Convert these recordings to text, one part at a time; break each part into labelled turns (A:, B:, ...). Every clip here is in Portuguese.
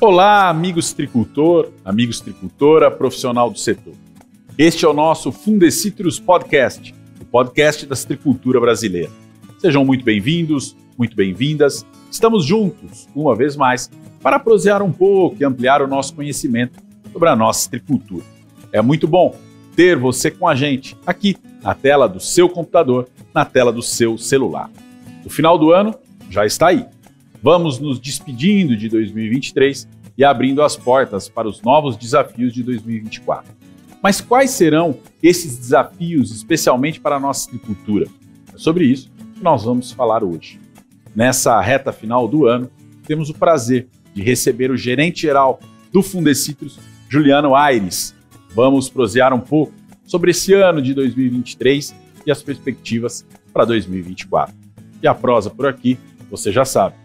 A: Olá, amigos tricultor, amigos tricultora, profissional do setor. Este é o nosso Fundecitrus Podcast, o podcast da tricultura brasileira. Sejam muito bem-vindos, muito bem-vindas. Estamos juntos, uma vez mais, para prosear um pouco e ampliar o nosso conhecimento sobre a nossa tricultura. É muito bom ter você com a gente aqui na tela do seu computador, na tela do seu celular. O final do ano já está aí. Vamos nos despedindo de 2023 e abrindo as portas para os novos desafios de 2024. Mas quais serão esses desafios, especialmente para a nossa agricultura? É sobre isso que nós vamos falar hoje. Nessa reta final do ano, temos o prazer de receber o gerente geral do Fundecitrus, Juliano Aires. Vamos prosear um pouco sobre esse ano de 2023 e as perspectivas para 2024. E a prosa por aqui, você já sabe,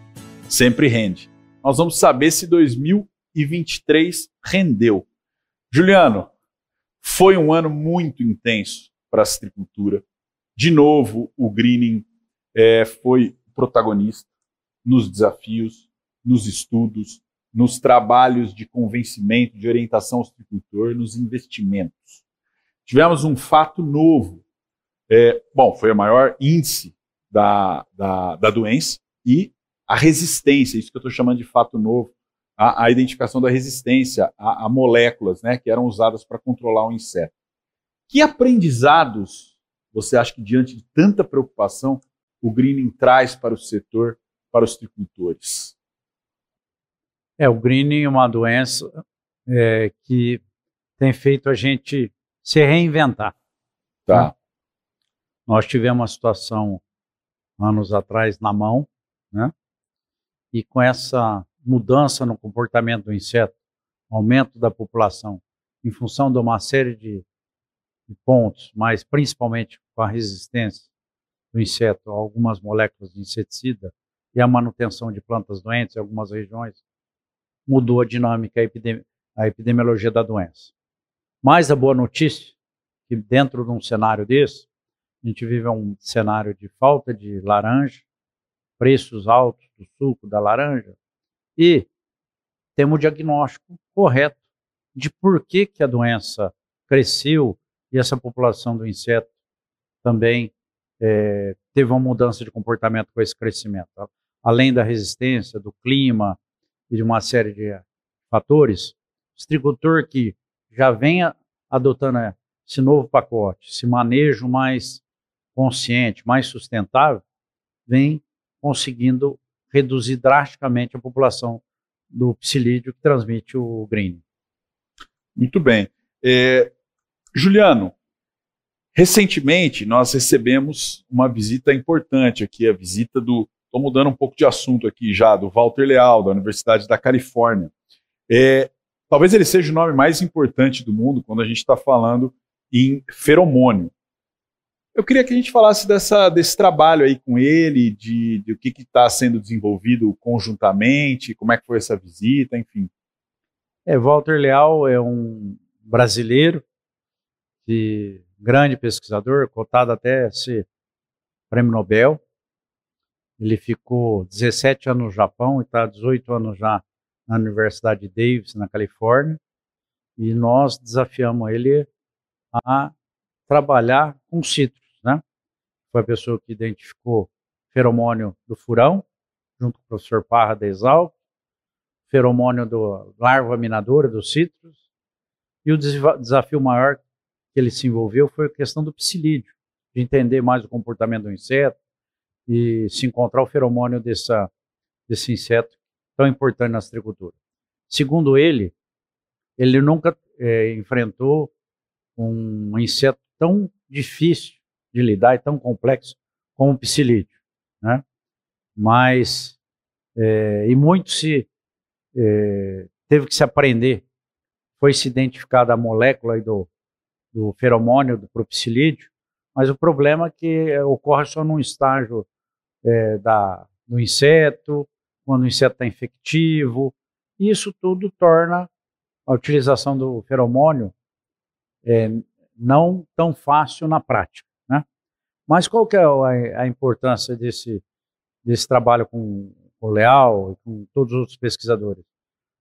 A: sempre rende nós vamos saber se 2023 rendeu. Juliano, foi um ano muito intenso para a citricultura. De novo, o greening é, foi protagonista nos desafios, nos estudos, nos trabalhos de convencimento, de orientação ao citricultor, nos investimentos. Tivemos um fato novo. É, bom, foi o maior índice da, da, da doença e a resistência, isso que eu estou chamando de fato novo, a, a identificação da resistência a, a, moléculas né, que eram usadas para controlar o inseto. Que aprendizados você acha que, diante de tanta preocupação, o greening traz para o setor, para os tricultores?
B: É, o greening é uma doença é, que tem feito a gente se reinventar.
A: Tá. Né?
B: Nós tivemos uma situação anos atrás na mão, né? e com essa mudança no comportamento do inseto, aumento da população, em função de uma série de, de pontos, mas principalmente com a resistência do inseto a algumas moléculas de inseticida e a manutenção de plantas doentes em algumas regiões, mudou a dinâmica, a, epidemi a epidemiologia da doença. Mas a boa notícia, que dentro de um cenário desse, a gente vive um cenário de falta de laranja, preços altos do suco, da laranja, e temos o diagnóstico correto de por que, que a doença cresceu e essa população do inseto também é, teve uma mudança de comportamento com esse crescimento. Além da resistência, do clima e de uma série de fatores, o que já vem adotando esse novo pacote, esse manejo mais consciente, mais sustentável, vem conseguindo reduzir drasticamente a população do psilídeo que transmite o green.
A: Muito bem. É, Juliano, recentemente nós recebemos uma visita importante aqui, a visita do. Estou mudando um pouco de assunto aqui já, do Walter Leal, da Universidade da Califórnia. É, talvez ele seja o nome mais importante do mundo quando a gente está falando em feromônio. Eu queria que a gente falasse dessa, desse trabalho aí com ele, de, de o que está sendo desenvolvido conjuntamente, como é que foi essa visita, enfim.
B: É, Walter Leal é um brasileiro, de grande pesquisador, cotado até ser prêmio Nobel. Ele ficou 17 anos no Japão e está 18 anos já na Universidade de Davis, na Califórnia. E nós desafiamos ele a trabalhar com citros foi a pessoa que identificou feromônio do furão, junto com o professor Parra da Exalc, feromônio do larva minadora dos citros, e o desafio maior que ele se envolveu foi a questão do psilídeo, de entender mais o comportamento do inseto e se encontrar o feromônio dessa, desse inseto tão importante na agricultura. Segundo ele, ele nunca é, enfrentou um inseto tão difícil de lidar e tão complexo como o psilídeo, né? Mas é, e muito se é, teve que se aprender, foi se identificada a molécula do, do feromônio do propsilídeo, mas o problema é que ocorre só num estágio é, da, do inseto, quando o inseto está infectivo, isso tudo torna a utilização do feromônio é, não tão fácil na prática. Mas qual que é a, a importância desse, desse trabalho com o Leal e com todos os outros pesquisadores?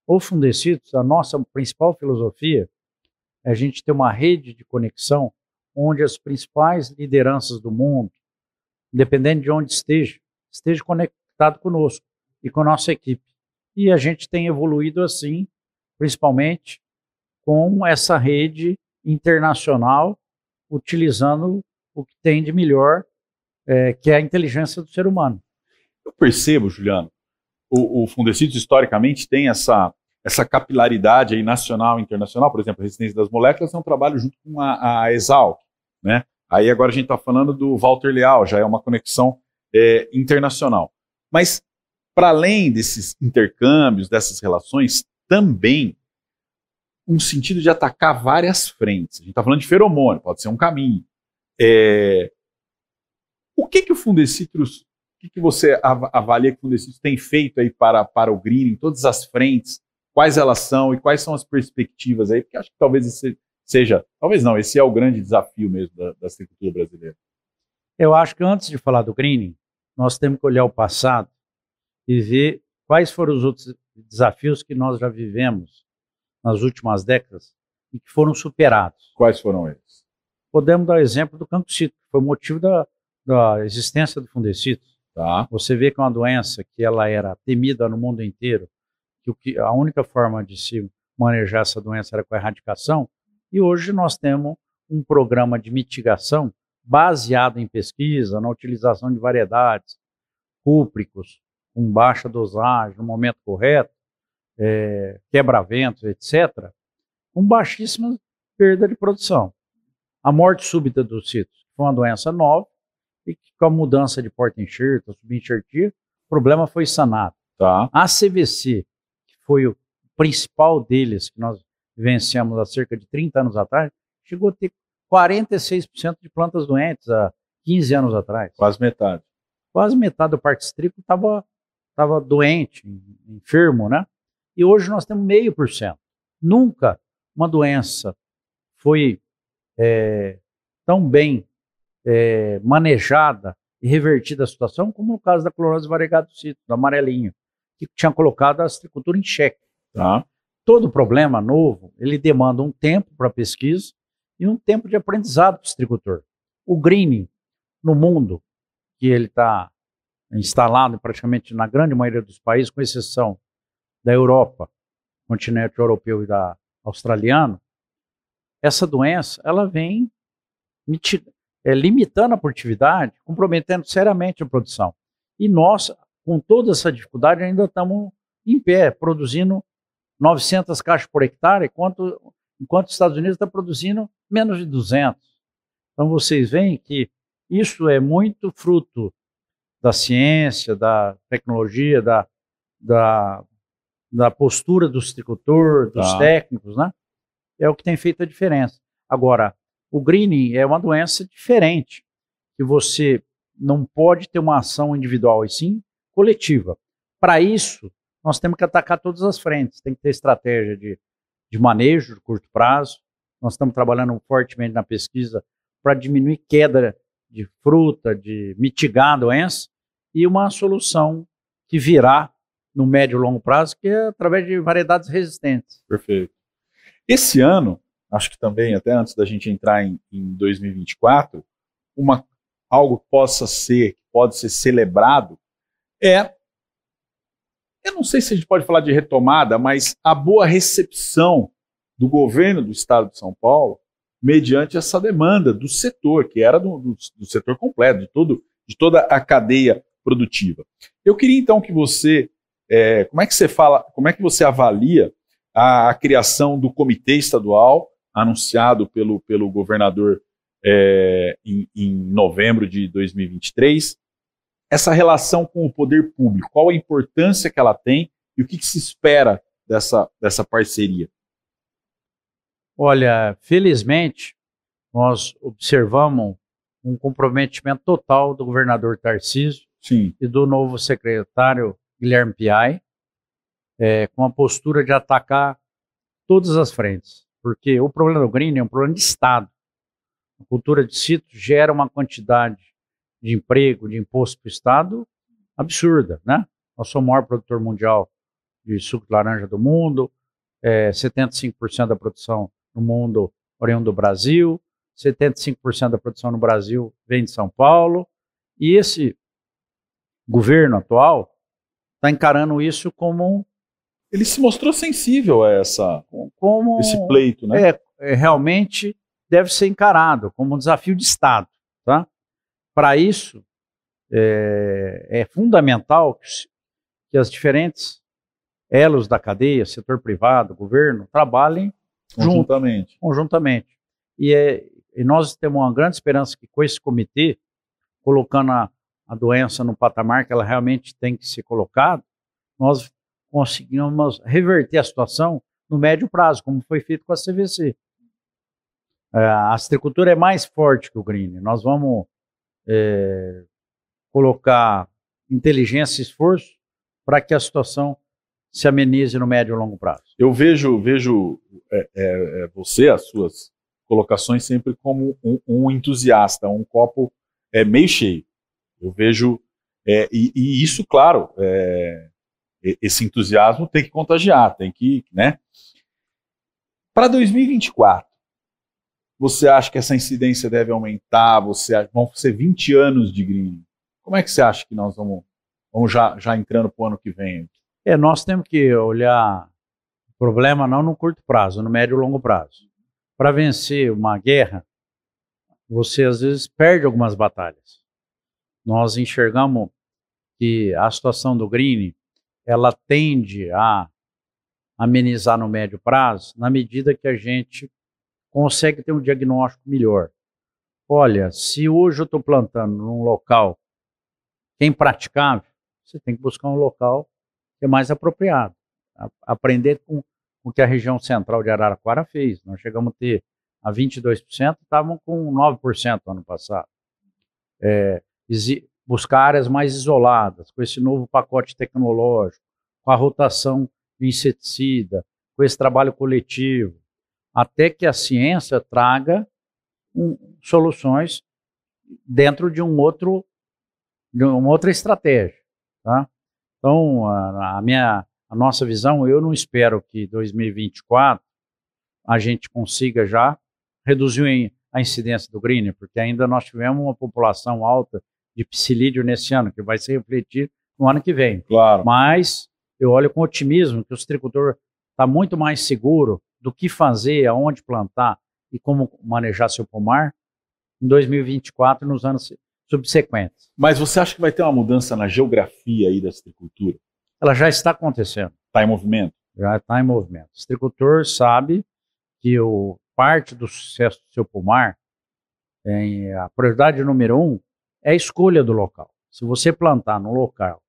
B: O Fundecitos, a nossa principal filosofia é a gente ter uma rede de conexão onde as principais lideranças do mundo, independente de onde esteja, esteja conectado conosco e com a nossa equipe. E a gente tem evoluído assim, principalmente com essa rede internacional, utilizando o que tem de melhor, é, que é a inteligência do ser humano.
A: Eu percebo, Juliano, o, o historicamente tem essa, essa capilaridade aí nacional e internacional, por exemplo, a resistência das moléculas é um trabalho junto com a, a Exalc, né? Aí agora a gente está falando do Walter Leal, já é uma conexão é, internacional. Mas, para além desses intercâmbios, dessas relações, também um sentido de atacar várias frentes. A gente está falando de feromônio, pode ser um caminho. É... O que, que o Fundecitrus, o que, que você avalia que o Fundecitrus tem feito aí para, para o green em todas as frentes? Quais elas são e quais são as perspectivas aí? Porque acho que talvez esse seja, talvez não, esse é o grande desafio mesmo da, da agricultura brasileira.
B: Eu acho que antes de falar do greening, nós temos que olhar o passado e ver quais foram os outros desafios que nós já vivemos nas últimas décadas e que foram superados.
A: Quais foram eles?
B: Podemos dar o exemplo do cancocito, que foi o motivo da, da existência do fundecito.
A: Tá.
B: Você vê que é uma doença que ela era temida no mundo inteiro, que, o que a única forma de se manejar essa doença era com a erradicação, e hoje nós temos um programa de mitigação baseado em pesquisa, na utilização de variedades, cúpricos, com baixa dosagem, no momento correto, é, quebra-ventos, etc., com baixíssima perda de produção. A morte súbita dos cítricos foi uma doença nova e que, com a mudança de porta-enxerto, subenxertia, o problema foi sanado.
A: Tá.
B: A CVC, que foi o principal deles, que nós vivenciamos há cerca de 30 anos atrás, chegou a ter 46% de plantas doentes há 15 anos atrás.
A: Quase metade.
B: Quase metade do parque cítrico estava tava doente, enfermo, né? E hoje nós temos meio por cento. Nunca uma doença foi é, tão bem é, manejada e revertida a situação como no caso da clorose variegata do citro, do amarelinho, que tinha colocado a citricultura em xeque.
A: Tá?
B: Todo problema novo, ele demanda um tempo para pesquisa e um tempo de aprendizado para o citricultor. O greening no mundo, que ele está instalado praticamente na grande maioria dos países, com exceção da Europa, continente europeu e da australiano, essa doença ela vem é, limitando a produtividade, comprometendo seriamente a produção. E nós, com toda essa dificuldade, ainda estamos em pé, produzindo 900 caixas por hectare, enquanto, enquanto os Estados Unidos está produzindo menos de 200. Então vocês veem que isso é muito fruto da ciência, da tecnologia, da, da, da postura do citricultor, dos tá. técnicos, né? É o que tem feito a diferença. Agora, o greening é uma doença diferente, que você não pode ter uma ação individual, e sim coletiva. Para isso, nós temos que atacar todas as frentes. Tem que ter estratégia de, de manejo de curto prazo. Nós estamos trabalhando fortemente na pesquisa para diminuir queda de fruta, de mitigar a doença, e uma solução que virá no médio e longo prazo, que é através de variedades resistentes.
A: Perfeito. Esse ano, acho que também, até antes da gente entrar em, em 2024, uma, algo que possa ser, pode ser celebrado, é eu não sei se a gente pode falar de retomada, mas a boa recepção do governo do estado de São Paulo mediante essa demanda do setor, que era do, do, do setor completo, de, todo, de toda a cadeia produtiva. Eu queria então que você, é, como é que você fala, como é que você avalia a, a criação do comitê estadual anunciado pelo, pelo governador é, em, em novembro de 2023, essa relação com o poder público, qual a importância que ela tem e o que, que se espera dessa, dessa parceria?
B: Olha, felizmente, nós observamos um comprometimento total do governador Tarcísio
A: Sim.
B: e do novo secretário Guilherme Piai, é, com a postura de atacar todas as frentes. Porque o problema do green é um problema de Estado. A cultura de sítio gera uma quantidade de emprego, de imposto para o Estado, absurda, né? Nós somos o maior produtor mundial de suco de laranja do mundo, é, 75% da produção no mundo oriundo do Brasil, 75% da produção no Brasil vem de São Paulo, e esse governo atual está encarando isso como
A: ele se mostrou sensível a essa
B: como
A: esse pleito, né?
B: É, é, realmente deve ser encarado como um desafio de Estado, tá? Para isso é, é fundamental que, que as diferentes elos da cadeia, setor privado, governo, trabalhem
A: conjuntamente.
B: Junto, conjuntamente. E, é, e nós temos uma grande esperança que com esse comitê, colocando a, a doença no patamar que ela realmente tem que ser colocada, nós conseguimos reverter a situação no médio prazo, como foi feito com a CVC. É, a astricultura é mais forte que o green. Nós vamos é, colocar inteligência e esforço para que a situação se amenize no médio e longo prazo.
A: Eu vejo, vejo é, é, é, você, as suas colocações, sempre como um, um entusiasta, um copo é, meio cheio. Eu vejo, é, e, e, isso, claro, é, esse entusiasmo tem que contagiar, tem que, né? Para 2024, você acha que essa incidência deve aumentar? Você vão ser 20 anos de green. Como é que você acha que nós vamos, vamos já, já entrando para o ano que vem?
B: É, nós temos que olhar o problema não no curto prazo, no médio e longo prazo. Para vencer uma guerra, você às vezes perde algumas batalhas. Nós enxergamos que a situação do green ela tende a amenizar no médio prazo na medida que a gente consegue ter um diagnóstico melhor. Olha, se hoje eu estou plantando num local que é impraticável, você tem que buscar um local é mais apropriado. aprender com o que a região central de Araraquara fez. Nós chegamos a ter a 22%, estavam com 9% ano passado. É, buscar áreas mais isoladas, com esse novo pacote tecnológico, com a rotação de inseticida, com esse trabalho coletivo, até que a ciência traga um, soluções dentro de um outro de uma outra estratégia, tá? Então a, minha a nossa visão, eu não espero que 2024 a gente consiga já reduzir a incidência do green, porque ainda nós tivemos uma população alta de psilídeo nesse ano, que vai se refletir no ano que vem.
A: Claro.
B: Mas eu olho com otimismo que o citricultor está muito mais seguro do que fazer, aonde plantar e como manejar seu pomar em 2024 e nos anos subsequentes.
A: Mas você acha que vai ter uma mudança na geografia aí da citricultura?
B: Ela já está acontecendo.
A: Está em movimento?
B: Já está em movimento. O citricultor sabe que o, parte do sucesso do seu pomar, em, a prioridade número um, é a escolha do local. Se você plantar no local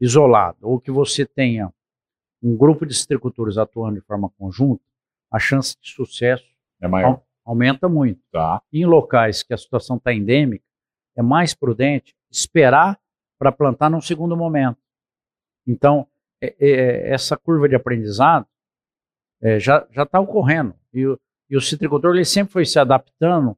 B: isolado ou que você tenha um grupo de citricultores atuando de forma conjunta, a chance de sucesso
A: é maior.
B: aumenta muito.
A: Tá.
B: Em locais que a situação está endêmica, é mais prudente esperar para plantar num segundo momento. Então, é, é, essa curva de aprendizado é, já está ocorrendo. E o, e o citricultor ele sempre foi se adaptando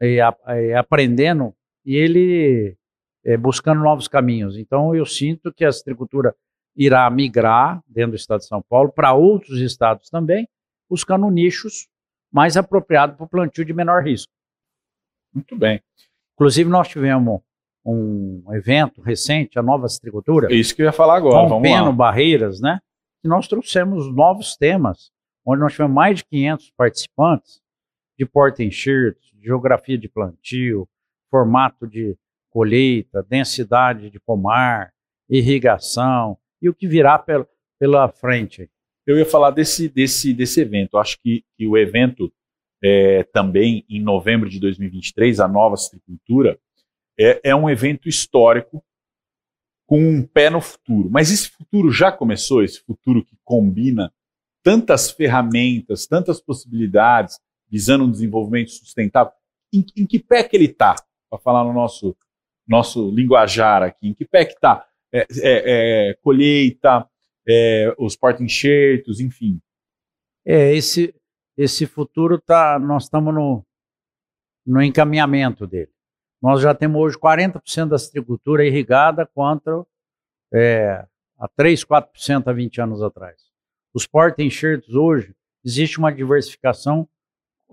B: e, a, aprendendo e ele é, buscando novos caminhos. Então, eu sinto que a citricultura irá migrar dentro do estado de São Paulo para outros estados também, buscando nichos mais apropriados para o plantio de menor risco.
A: Muito bem.
B: Inclusive, nós tivemos um evento recente, a Nova Citricultura.
A: É isso que eu ia falar agora.
B: Rompendo barreiras, né? E nós trouxemos novos temas, onde nós tivemos mais de 500 participantes de porta-enxertos, geografia de plantio, formato de colheita, densidade de pomar, irrigação e o que virá pela, pela frente.
A: Eu ia falar desse, desse, desse evento. Acho que, que o evento é, também em novembro de 2023, a nova citricultura, é, é um evento histórico com um pé no futuro. Mas esse futuro já começou, esse futuro que combina tantas ferramentas, tantas possibilidades, visando um desenvolvimento sustentável. Em, em que pé que ele está? Para falar no nosso nosso linguajar aqui, em que pé que está? É, é, é, colheita, é, os porta-enxertos, enfim.
B: É, esse, esse futuro tá, nós estamos no, no encaminhamento dele. Nós já temos hoje 40% da agricultura irrigada contra é, a 3, 4% há 20 anos atrás. Os porta-enxertos hoje, existe uma diversificação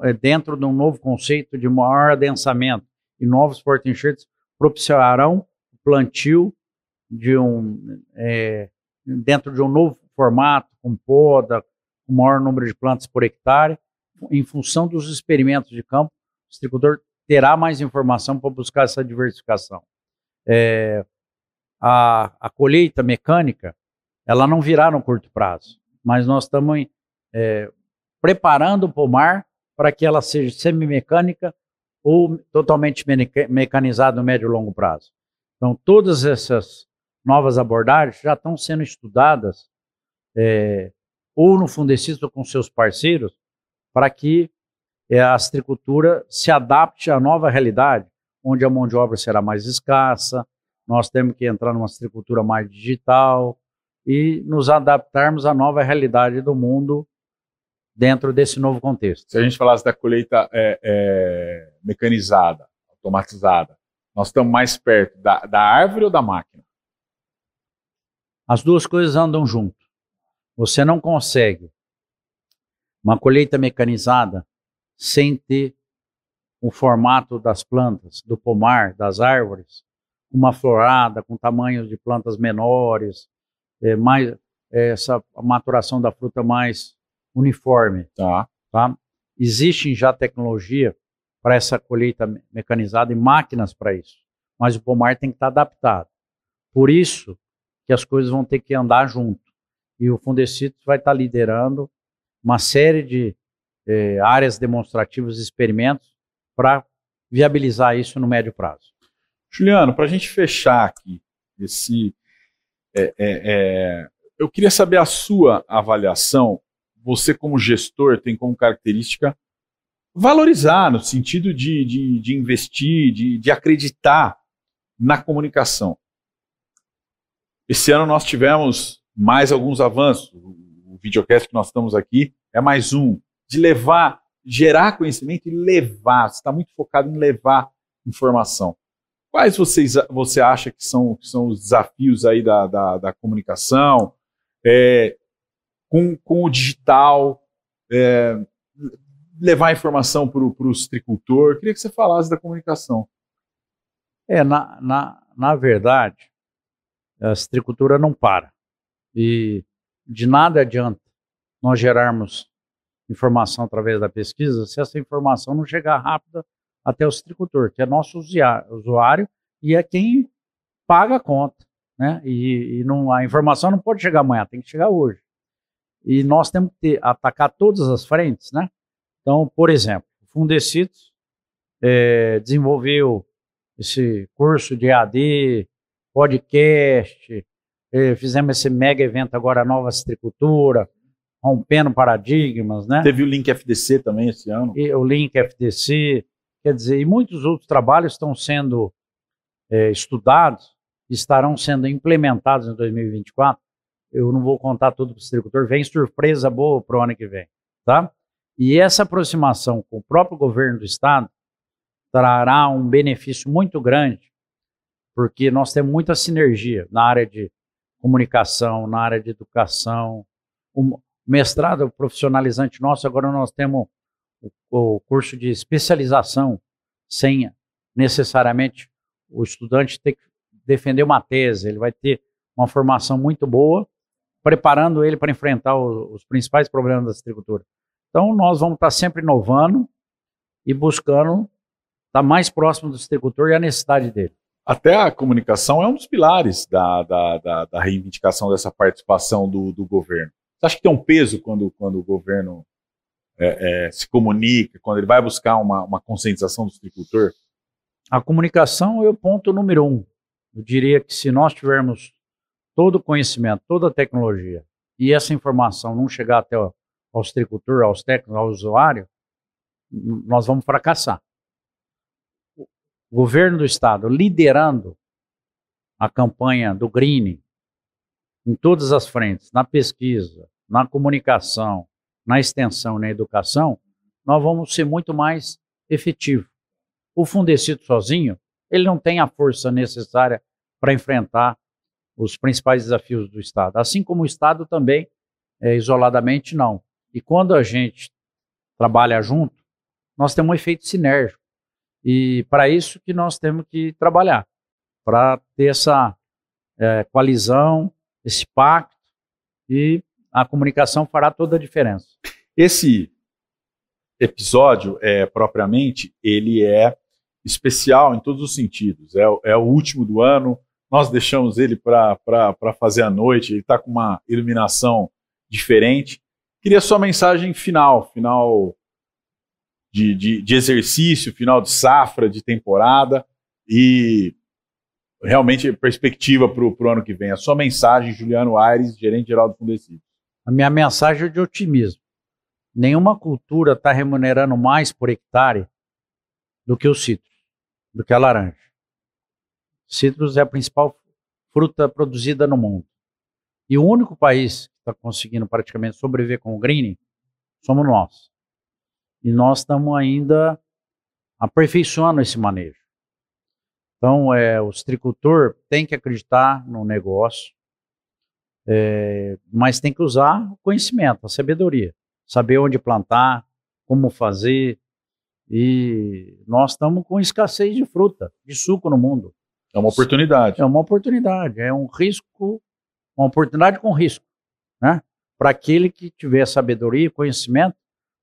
B: é, dentro de um novo conceito de maior adensamento e novos porta-enxertos propiciarão o plantio de um, é, dentro de um novo formato, com poda, com maior número de plantas por hectare, em função dos experimentos de campo, o distribuidor terá mais informação para buscar essa diversificação. É, a, a, colheita mecânica, ela não virá no curto prazo, mas nós estamos é, preparando o pomar para que ela seja semi-mecânica ou totalmente mecanizada no médio e longo prazo. Então, todas essas novas abordagens já estão sendo estudadas é, ou no Fundecista com seus parceiros para que é, a astricultura se adapte à nova realidade, onde a mão de obra será mais escassa, nós temos que entrar numa astricultura mais digital e nos adaptarmos à nova realidade do mundo dentro desse novo contexto.
A: Se a gente falasse da colheita é, é, mecanizada, automatizada, nós estamos mais perto da, da árvore ou da máquina?
B: As duas coisas andam junto. Você não consegue uma colheita mecanizada sem ter o formato das plantas, do pomar, das árvores, uma florada com tamanhos de plantas menores, é, mais, é, essa maturação da fruta mais uniforme.
A: Tá.
B: Tá? Existe já tecnologia para essa colheita mecanizada e máquinas para isso, mas o pomar tem que estar adaptado. Por isso que as coisas vão ter que andar junto. E o Fundecitos vai estar liderando uma série de eh, áreas demonstrativas e experimentos para viabilizar isso no médio prazo.
A: Juliano, para a gente fechar aqui esse, é, é, é, eu queria saber a sua avaliação. Você, como gestor, tem como característica valorizar, no sentido de, de, de investir, de, de acreditar na comunicação. Esse ano nós tivemos mais alguns avanços videocast que nós estamos aqui é mais um, de levar, gerar conhecimento e levar. Você está muito focado em levar informação. Quais vocês, você acha que são, que são os desafios aí da, da, da comunicação, é, com, com o digital, é, levar informação para o tricultor? Queria que você falasse da comunicação.
B: É, na, na, na verdade, a tricultura não para. E de nada adianta nós gerarmos informação através da pesquisa se essa informação não chegar rápida até o citricultor, que é nosso usuário e é quem paga a conta. Né? E, e não, a informação não pode chegar amanhã, tem que chegar hoje. E nós temos que ter, atacar todas as frentes. Né? Então, por exemplo, o Fundecitos é, desenvolveu esse curso de AD, podcast, eh, fizemos esse mega evento agora, Nova Citricultura, rompendo paradigmas, né?
A: Teve o Link FDC também esse ano.
B: E o Link FDC, quer dizer, e muitos outros trabalhos estão sendo eh, estudados, estarão sendo implementados em 2024. Eu não vou contar tudo para o citricultor, vem surpresa boa para o ano que vem, tá? E essa aproximação com o próprio governo do estado trará um benefício muito grande, porque nós temos muita sinergia na área de comunicação, na área de educação. O mestrado profissionalizante nosso, agora nós temos o, o curso de especialização, sem necessariamente o estudante ter que defender uma tese, ele vai ter uma formação muito boa, preparando ele para enfrentar o, os principais problemas da agricultura. Então, nós vamos estar sempre inovando e buscando estar mais próximo do agricultor e a necessidade dele
A: até a comunicação é um dos pilares da, da, da, da reivindicação dessa participação do, do, governo. Você acha que tem um peso quando, quando o governo é, é, se comunica, quando ele vai buscar uma, uma conscientização do agricultor?
B: A comunicação é o ponto número um. Eu diria que se nós tivermos todo o conhecimento, toda a tecnologia, e essa informação não chegar até o, ao agricultor, aos técnicos, ao usuário, nós vamos fracassar o governo do estado liderando a campanha do greening em todas as frentes, na pesquisa, na comunicação, na extensão e na educação, nós vamos ser muito mais efetivos. O Fundecito sozinho, ele não tem a força necessária para enfrentar os principais desafios do Estado. Assim como o Estado também, é, isoladamente, não. E quando a gente trabalha junto, nós temos um efeito sinérgico. E para isso que nós temos que trabalhar, para ter essa é, coalizão, esse pacto, e a comunicação fará toda a diferença.
A: Esse episódio, é, propriamente, ele é especial em todos os sentidos. É, é o último do ano, nós deixamos ele para fazer a noite, ele está com uma iluminação diferente. Queria sua mensagem final, final de, de, de exercício, final de safra, de temporada e realmente perspectiva para o ano que vem. A sua mensagem, Juliano Aires, gerente geral do Fundecido.
B: A minha mensagem é de otimismo. Nenhuma cultura está remunerando mais por hectare do que o citro, do que a laranja. Citros é a principal fruta produzida no mundo. E o único país que está conseguindo praticamente sobreviver com o greening somos nós. E nós estamos ainda aperfeiçoando esse manejo. Então, é, o citricultor tem que acreditar no negócio, é, mas tem que usar o conhecimento, a sabedoria. Saber onde plantar, como fazer. E nós estamos com escassez de fruta, de suco no mundo.
A: É uma oportunidade.
B: É uma oportunidade, é um risco, uma oportunidade com risco, né? Para aquele que tiver sabedoria e conhecimento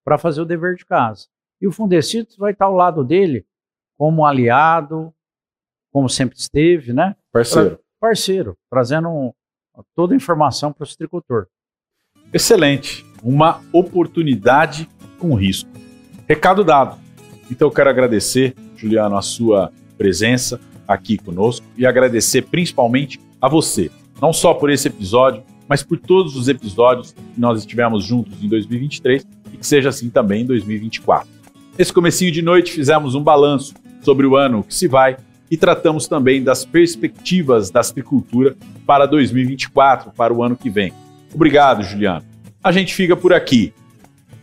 B: para fazer o dever de casa. E o Fundecitos vai estar ao lado dele como aliado, como sempre esteve, né?
A: Parceiro. Pra,
B: parceiro, trazendo um, toda a informação para o citricultor.
A: Excelente. Uma oportunidade com risco. Recado dado. Então eu quero agradecer, Juliano, a sua presença aqui conosco e agradecer principalmente a você, não só por esse episódio, mas por todos os episódios que nós estivemos juntos em 2023 e que seja assim também em 2024. Nesse comecinho de noite fizemos um balanço sobre o ano que se vai e tratamos também das perspectivas da agricultura para 2024, para o ano que vem. Obrigado, Juliano. A gente fica por aqui.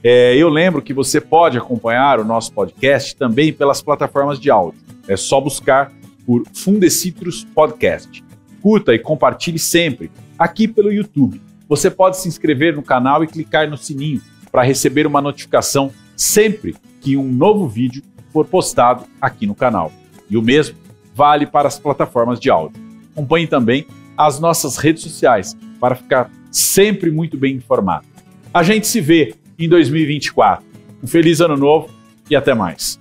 A: É, eu lembro que você pode acompanhar o nosso podcast também pelas plataformas de áudio. É só buscar por Fundecitrus Podcast. Curta e compartilhe sempre aqui pelo YouTube. Você pode se inscrever no canal e clicar no sininho para receber uma notificação sempre que um novo vídeo for postado aqui no canal. E o mesmo vale para as plataformas de áudio. Acompanhe também as nossas redes sociais para ficar sempre muito bem informado. A gente se vê em 2024. Um feliz ano novo e até mais.